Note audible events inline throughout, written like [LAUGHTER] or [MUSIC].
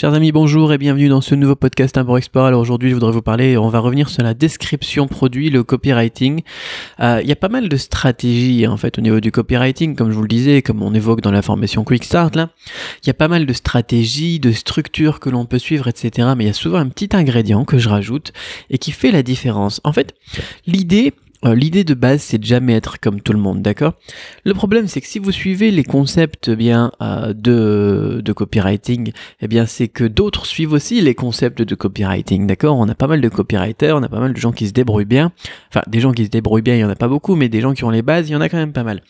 Chers amis, bonjour et bienvenue dans ce nouveau podcast Import Export. Alors aujourd'hui, je voudrais vous parler, on va revenir sur la description produit, le copywriting. Euh, il y a pas mal de stratégies en fait au niveau du copywriting, comme je vous le disais, comme on évoque dans la formation Quick Start là. Il y a pas mal de stratégies, de structures que l'on peut suivre, etc. Mais il y a souvent un petit ingrédient que je rajoute et qui fait la différence. En fait, l'idée, l'idée de base, c'est de jamais être comme tout le monde, d'accord? Le problème, c'est que si vous suivez les concepts eh bien euh, de, de copywriting, eh bien c'est que d'autres suivent aussi les concepts de copywriting, d'accord? On a pas mal de copywriters, on a pas mal de gens qui se débrouillent bien. Enfin, des gens qui se débrouillent bien, il y en a pas beaucoup, mais des gens qui ont les bases, il y en a quand même pas mal.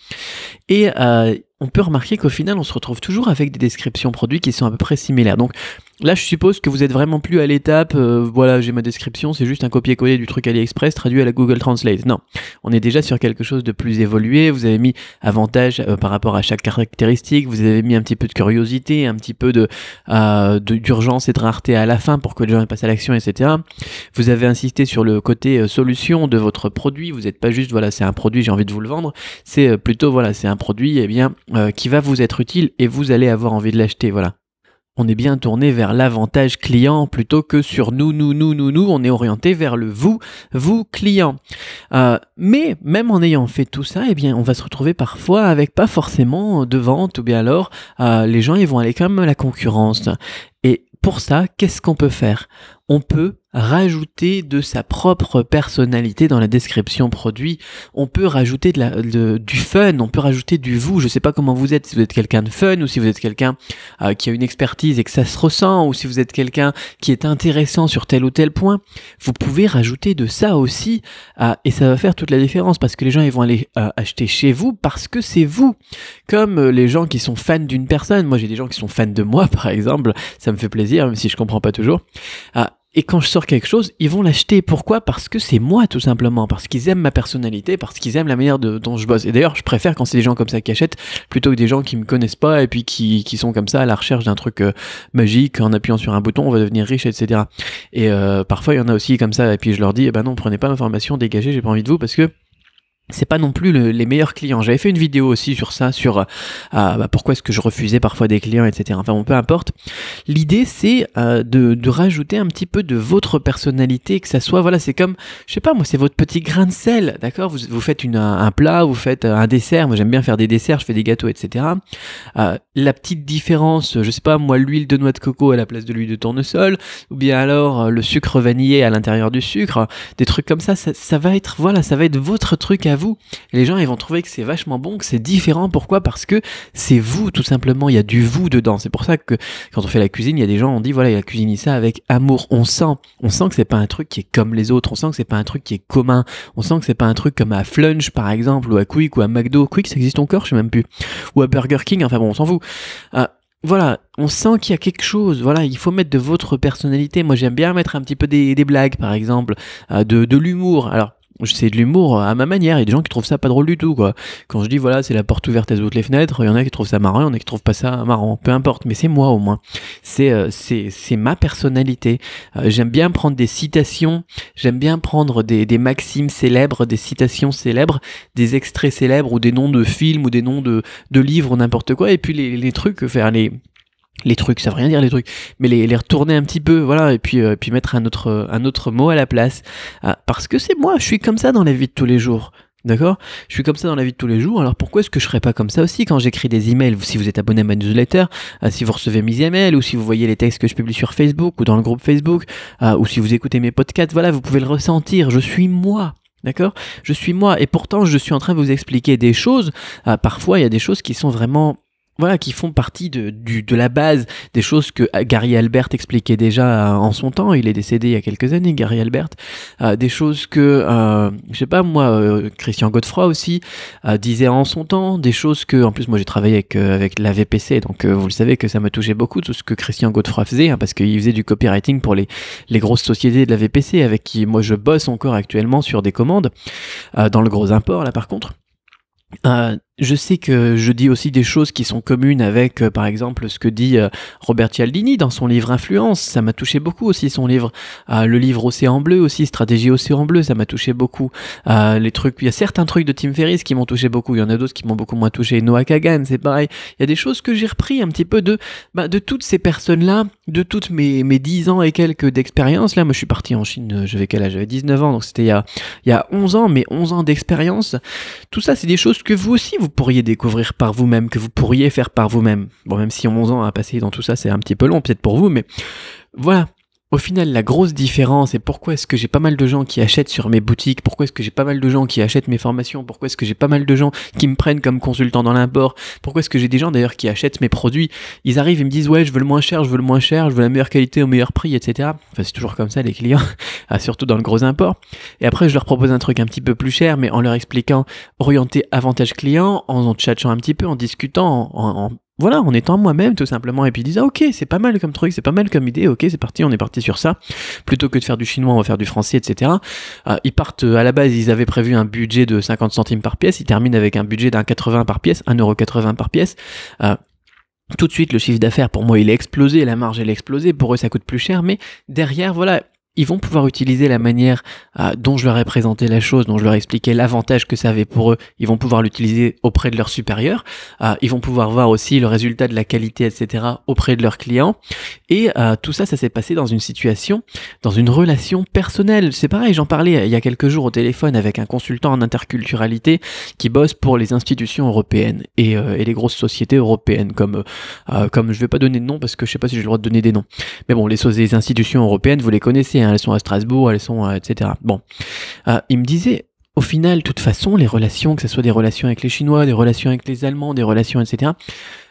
Et euh, on peut remarquer qu'au final, on se retrouve toujours avec des descriptions produits qui sont à peu près similaires. Donc Là, je suppose que vous êtes vraiment plus à l'étape, euh, voilà, j'ai ma description, c'est juste un copier-coller du truc AliExpress traduit à la Google Translate. Non, on est déjà sur quelque chose de plus évolué. Vous avez mis avantage euh, par rapport à chaque caractéristique. Vous avez mis un petit peu de curiosité, un petit peu de euh, d'urgence et de rareté à la fin pour que les gens passent à l'action, etc. Vous avez insisté sur le côté solution de votre produit. Vous n'êtes pas juste, voilà, c'est un produit, j'ai envie de vous le vendre. C'est plutôt, voilà, c'est un produit, eh bien, qui va vous être utile et vous allez avoir envie de l'acheter, voilà on est bien tourné vers l'avantage client plutôt que sur nous, nous, nous, nous, nous. On est orienté vers le vous, vous, client. Euh, mais même en ayant fait tout ça, eh bien, on va se retrouver parfois avec pas forcément de vente ou bien alors euh, les gens ils vont aller comme la concurrence. Et pour ça, qu'est-ce qu'on peut faire? On peut rajouter de sa propre personnalité dans la description produit. On peut rajouter du fun, on peut rajouter du vous. Je sais pas comment vous êtes, si vous êtes quelqu'un de fun ou si vous êtes quelqu'un euh, qui a une expertise et que ça se ressent ou si vous êtes quelqu'un qui est intéressant sur tel ou tel point. Vous pouvez rajouter de ça aussi euh, et ça va faire toute la différence parce que les gens ils vont aller euh, acheter chez vous parce que c'est vous. Comme les gens qui sont fans d'une personne. Moi j'ai des gens qui sont fans de moi [LAUGHS] par exemple. Ça me fait plaisir même si je comprends pas toujours. Et quand je sors quelque chose, ils vont l'acheter. Pourquoi? Parce que c'est moi, tout simplement. Parce qu'ils aiment ma personnalité, parce qu'ils aiment la manière dont je bosse. Et d'ailleurs, je préfère quand c'est des gens comme ça qui achètent, plutôt que des gens qui me connaissent pas et puis qui, qui sont comme ça à la recherche d'un truc euh, magique. En appuyant sur un bouton, on va devenir riche, etc. Et euh, parfois, il y en a aussi comme ça. Et puis je leur dis, eh ben non, prenez pas ma formation, dégagez, j'ai pas envie de vous parce que c'est pas non plus les meilleurs clients. J'avais fait une vidéo aussi sur ça, sur euh, bah, pourquoi est-ce que je refusais parfois des clients, etc. Enfin bon, peu importe. L'idée c'est euh, de, rajouter un petit peu de votre personnalité, que ça soit, voilà, c'est comme, je sais pas moi, c'est votre petit grain de sel, d'accord? Vous, faites un plat, vous faites un dessert, moi j'aime bien faire des desserts, je fais des gâteaux, etc. Euh, la petite différence, je sais pas moi, l'huile de noix de coco à la place de l'huile de tournesol, ou bien alors euh, le sucre vanillé à l'intérieur du sucre, des trucs comme ça, ça, ça va être, voilà, ça va être votre truc à vous. les gens, ils vont trouver que c'est vachement bon, que c'est différent. Pourquoi? Parce que c'est vous, tout simplement. Il y a du vous dedans. C'est pour ça que quand on fait la cuisine, il y a des gens, on dit, voilà, il a cuisiné ça avec amour. On sent, on sent que c'est pas un truc qui est comme les autres. On sent que c'est pas un truc qui est commun. On sent que c'est pas un truc comme à Flunch, par exemple, ou à Quick, ou à McDo. Quick, ça existe encore, je sais même plus. Ou à Burger King. Enfin bon, on s'en fout. Euh, voilà, on sent qu'il y a quelque chose. Voilà, il faut mettre de votre personnalité. Moi, j'aime bien mettre un petit peu des, blagues, par exemple, euh, de, de l'humour. Alors, c'est de l'humour à ma manière. Il y a des gens qui trouvent ça pas drôle du tout, quoi. Quand je dis voilà, c'est la porte ouverte à toutes les fenêtres, il y en a qui trouvent ça marrant, il y en a qui trouvent pas ça marrant. Peu importe, mais c'est moi au moins. C'est euh, c'est ma personnalité. Euh, j'aime bien prendre des citations, j'aime bien prendre des, des maximes célèbres, des citations célèbres, des extraits célèbres ou des noms de films ou des noms de de livres n'importe quoi, et puis les les trucs, faire les les trucs, ça veut rien dire les trucs, mais les, les retourner un petit peu, voilà, et puis, euh, puis mettre un autre, un autre mot à la place. Ah, parce que c'est moi, je suis comme ça dans la vie de tous les jours. D'accord? Je suis comme ça dans la vie de tous les jours, alors pourquoi est-ce que je serais pas comme ça aussi quand j'écris des emails Si vous êtes abonné à ma newsletter, euh, si vous recevez mes emails, ou si vous voyez les textes que je publie sur Facebook ou dans le groupe Facebook, euh, ou si vous écoutez mes podcasts, voilà, vous pouvez le ressentir, je suis moi. D'accord? Je suis moi, et pourtant je suis en train de vous expliquer des choses. parfois, il y a des choses qui sont vraiment voilà, qui font partie de, du, de la base des choses que Gary Albert expliquait déjà euh, en son temps. Il est décédé il y a quelques années, Gary Albert. Euh, des choses que, euh, je sais pas moi, euh, Christian Godefroy aussi disait en son temps. Des choses que, en plus, moi j'ai travaillé avec, avec la VPC, donc vous le savez que ça m'a touché beaucoup tout ce que Christian Godefroy faisait, hein, parce qu'il faisait du copywriting pour les, les grosses sociétés de la VPC, avec qui moi je bosse encore actuellement sur des commandes, dans le gros import là par contre. Je sais que je dis aussi des choses qui sont communes avec, euh, par exemple, ce que dit euh, Robert Cialdini dans son livre Influence. Ça m'a touché beaucoup aussi son livre. Euh, le livre Océan Bleu aussi, Stratégie Océan Bleu, ça m'a touché beaucoup. les trucs, il y a certains trucs de Tim Ferriss qui m'ont touché beaucoup. Il y en a d'autres qui m'ont beaucoup moins touché. Noah Kagan, c'est pareil. Il y a des choses que j'ai repris un petit peu de, bah, de toutes ces personnes-là, de toutes mes, mes 10 ans et quelques d'expérience. Là, moi, je suis parti en Chine, j'avais quel âge? J'avais 19 ans, donc c'était il y a, il y a 11 ans, mais 11 ans d'expérience. Tout ça, c'est des choses que vous aussi, vous pourriez découvrir par vous-même, que vous pourriez faire par vous-même. Bon, même si 11 ans à passer dans tout ça, c'est un petit peu long peut-être pour vous, mais voilà, au final, la grosse différence et pourquoi est-ce que j'ai pas mal de gens qui achètent sur mes boutiques, pourquoi est-ce que j'ai pas mal de gens qui achètent mes formations, pourquoi est-ce que j'ai pas mal de gens qui me prennent comme consultant dans l'import, pourquoi est-ce que j'ai des gens d'ailleurs qui achètent mes produits, ils arrivent, ils me disent ouais je veux le moins cher, je veux le moins cher, je veux la meilleure qualité au meilleur prix, etc. Enfin c'est toujours comme ça les clients, [LAUGHS] ah, surtout dans le gros import. Et après je leur propose un truc un petit peu plus cher, mais en leur expliquant orienter avantage client, en, chatchant un petit peu, en discutant, en voilà, en étant moi-même tout simplement, et puis ils disent ah, ok, c'est pas mal comme truc, c'est pas mal comme idée, ok, c'est parti, on est parti sur ça. Plutôt que de faire du chinois, on va faire du français, etc. Euh, ils partent à la base, ils avaient prévu un budget de 50 centimes par pièce, ils terminent avec un budget d'un 80 par pièce, 1,80€ par pièce. Euh, tout de suite, le chiffre d'affaires, pour moi, il est explosé, la marge, elle est explosée. Pour eux, ça coûte plus cher, mais derrière, voilà, ils vont pouvoir utiliser la manière euh, dont je leur ai présenté la chose, dont je leur ai expliqué l'avantage que ça avait pour eux. Ils vont pouvoir l'utiliser auprès de leurs supérieurs. Euh, ils vont pouvoir voir aussi le résultat de la qualité, etc. auprès de leurs clients. Et euh, tout ça, ça s'est passé dans une situation, dans une relation personnelle. C'est pareil, j'en parlais il y a quelques jours au téléphone avec un consultant en interculturalité qui bosse pour les institutions européennes et, les grosses sociétés européennes, comme comme je vais pas donner de nom parce que je sais pas si j'ai le droit de donner des noms. Mais bon, les, les institutions européennes, vous les connaissez. Hein, elles sont à Strasbourg, elles sont, etc. Bon, euh, il me disait, au final, de toute façon, les relations, que ce soit des relations avec les Chinois, des relations avec les Allemands, des relations, etc.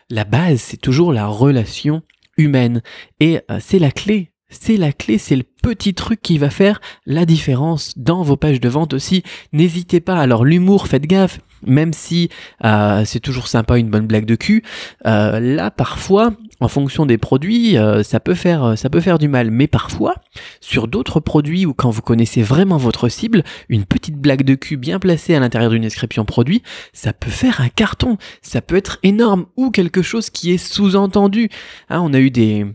La base, c'est toujours la relation humaine et euh, c'est la clé. C'est la clé, c'est le petit truc qui va faire la différence dans vos pages de vente aussi. N'hésitez pas. Alors l'humour, faites gaffe. Même si euh, c'est toujours sympa une bonne blague de cul, là parfois en fonction des produits, euh, ça peut faire euh, ça peut faire du mal. Mais parfois, sur d'autres produits ou quand vous connaissez vraiment votre cible, une petite blague de cul bien placée à l'intérieur d'une description produit, ça peut faire un carton. Ça peut être énorme ou quelque chose qui est sous-entendu. Hein, on a eu des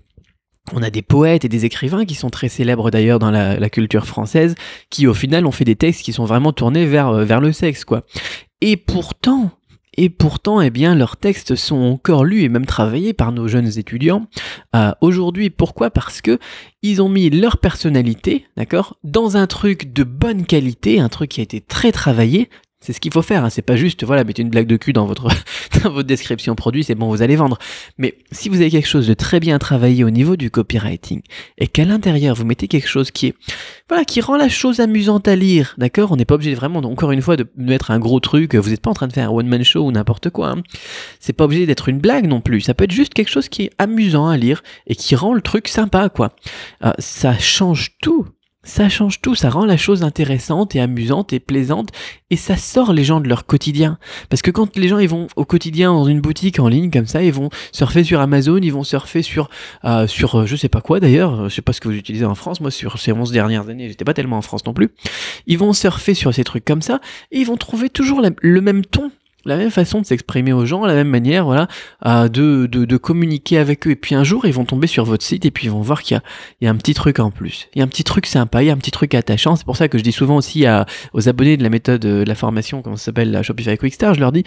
on a des poètes et des écrivains qui sont très célèbres d'ailleurs dans la, la, culture française, qui au final ont fait des textes qui sont vraiment tournés vers, euh, vers le sexe, quoi. Et pourtant, et pourtant, eh bien, leurs textes sont encore lus et même travaillés par nos jeunes étudiants euh, aujourd'hui. Pourquoi? Parce que ils ont mis leur personnalité, d'accord, dans un truc de bonne qualité, un truc qui a été très travaillé, c'est ce qu'il faut faire, hein. c'est pas juste, voilà, mettez une blague de cul dans votre, [LAUGHS] dans votre description produit, c'est bon, vous allez vendre. Mais si vous avez quelque chose de très bien travaillé au niveau du copywriting, et qu'à l'intérieur vous mettez quelque chose qui est, voilà, qui rend la chose amusante à lire, d'accord On n'est pas obligé vraiment, encore une fois, de mettre un gros truc, vous n'êtes pas en train de faire un one-man show ou n'importe quoi. Hein. C'est pas obligé d'être une blague non plus, ça peut être juste quelque chose qui est amusant à lire et qui rend le truc sympa, quoi. Euh, ça change tout ça change tout, ça rend la chose intéressante et amusante et plaisante et ça sort les gens de leur quotidien. Parce que quand les gens ils vont au quotidien dans une boutique en ligne comme ça, ils vont surfer sur Amazon, ils vont surfer sur euh, sur euh, je sais pas quoi d'ailleurs, je sais pas ce que vous utilisez en France, moi sur ces 11 dernières années, j'étais pas tellement en France non plus. Ils vont surfer sur ces trucs comme ça et ils vont trouver toujours le même ton la même façon de s'exprimer aux gens, la même manière, voilà, euh, de, de, communiquer avec eux. Et puis un jour, ils vont tomber sur votre site et puis ils vont voir qu'il y y a un petit truc en plus. Il y a un petit truc sympa, il y a un petit truc attachant. C'est pour ça que je dis souvent aussi à, aux abonnés de la méthode de la formation, comment ça s'appelle, Shopify Quickstar, je leur dis,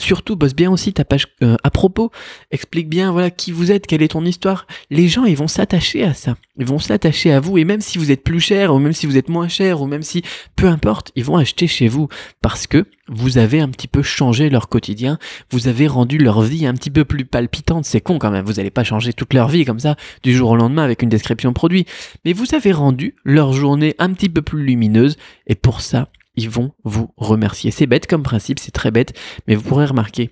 surtout bosse bien aussi ta page euh, à propos, explique bien voilà qui vous êtes, quelle est ton histoire. Les gens ils vont s'attacher à ça, ils vont s'attacher à vous. Et même si vous êtes plus cher ou même si vous êtes moins cher ou même si peu importe, ils vont acheter chez vous. Parce que vous avez un petit peu changé leur quotidien, vous avez rendu leur vie un petit peu plus palpitante, c'est con quand même, vous n'allez pas changer toute leur vie comme ça du jour au lendemain avec une description produit, mais vous avez rendu leur journée un petit peu plus lumineuse. Et pour ça ils vont vous remercier. C'est bête comme principe, c'est très bête, mais vous pourrez remarquer.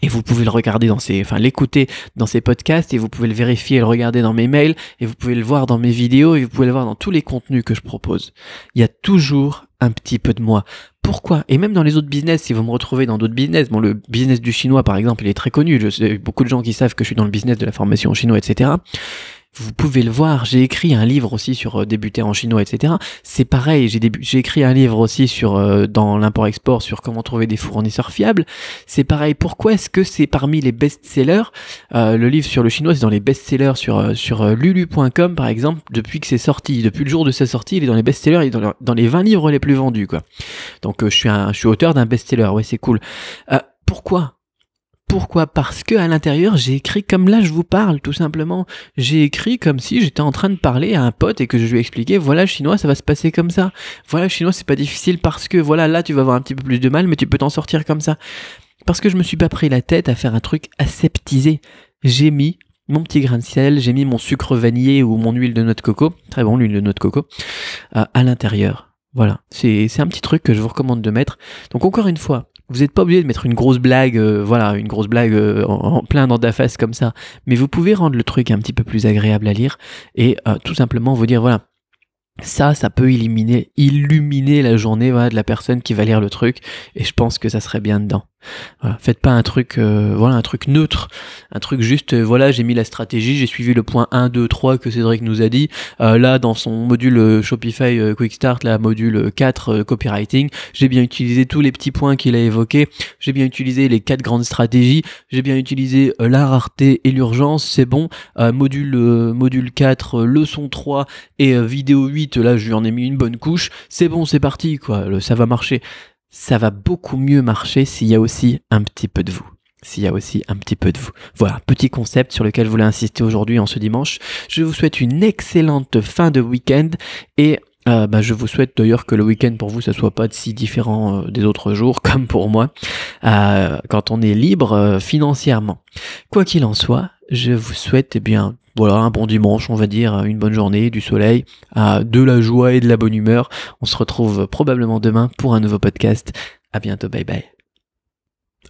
Et vous pouvez le regarder dans ces, enfin l'écouter dans ces podcasts et vous pouvez le vérifier et le regarder dans mes mails et vous pouvez le voir dans mes vidéos et vous pouvez le voir dans tous les contenus que je propose. Il y a toujours un petit peu de moi. Pourquoi? Et même dans les autres business, si vous me retrouvez dans d'autres business, bon le business du chinois par exemple, il est très connu. Je sais beaucoup de gens qui savent que je suis dans le business de la formation en chinois, etc vous pouvez le voir, j'ai écrit un livre aussi sur euh, débuter en chinois, etc. C'est pareil, j'ai, écrit un livre aussi sur euh, dans l'import-export sur comment trouver des fournisseurs fiables. C'est pareil, pourquoi est-ce que c'est parmi les best-sellers euh, Le livre sur le chinois, c'est dans les best-sellers sur, sur lulu.com par exemple, depuis que c'est sorti, depuis le jour de sa sortie, il est dans les best-sellers, il est dans, les 20 livres les plus vendus, quoi. Donc je, suis un, je suis auteur d'un best-seller, ouais, c'est cool. pourquoi pourquoi? Parce que à l'intérieur, j'ai écrit comme là je vous parle, tout simplement. J'ai écrit comme si j'étais en train de parler à un pote et que je lui expliquais, voilà, chinois, ça va se passer comme ça. Voilà, chinois, c'est pas difficile parce que, voilà, là, tu vas avoir un petit peu plus de mal, mais tu peux t'en sortir comme ça. Parce que je me suis pas pris la tête à faire un truc aseptisé. J'ai mis mon petit grain de sel, j'ai mis mon sucre vanillé ou mon huile de noix de coco, très bon l'huile de noix de coco, euh, à l'intérieur. Voilà, c'est un petit truc que je vous recommande de mettre. Donc encore une fois, vous n'êtes pas obligé de mettre une grosse blague, euh, voilà, une grosse blague euh, en, plein dans ta face comme ça. Mais vous pouvez rendre le truc un petit peu plus agréable à lire et euh, tout simplement vous dire voilà, ça, ça peut illuminer, illuminer la journée de la personne qui va lire le truc, et je pense que ça serait bien dedans. Faites pas un truc, euh, voilà, un truc neutre, un truc juste, euh, voilà, j'ai mis la stratégie, j'ai suivi le point 1, 2, 3 que Cédric nous a dit. Euh, là, dans son module Shopify Quick Start, la module 4 copywriting, j'ai bien utilisé tous les petits points qu'il a évoqués, j'ai bien utilisé les quatre grandes stratégies, j'ai bien utilisé la rareté et l'urgence, c'est bon. module, module 4, leçon 3 et vidéo 8, là, je lui en ai mis une bonne couche, c'est bon, c'est parti, quoi, ça va marcher ça va beaucoup mieux marcher s'il y a aussi un petit peu de vous. S'il y a aussi un petit peu de vous. Voilà, petit concept sur lequel je voulais insister aujourd'hui en ce dimanche. Je vous souhaite une excellente fin de week-end et euh, bah, je vous souhaite d'ailleurs que le week-end pour vous ça soit pas si différent euh, des autres [LAUGHS] jours comme pour moi euh, quand on est libre financièrement. Quoi qu'il en soit, je vous souhaite eh bien voilà un bon dimanche, on va dire, une bonne journée, du soleil, de la joie et de la bonne humeur. On se retrouve probablement demain pour un nouveau podcast. À bientôt, bye bye.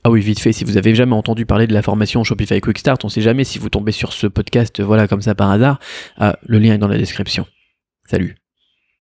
Ah oui, vite fait, si vous avez jamais entendu parler de la formation Shopify Quick Start, on sait jamais si vous tombez sur ce podcast, voilà, comme ça par hasard, le lien est dans la description. Salut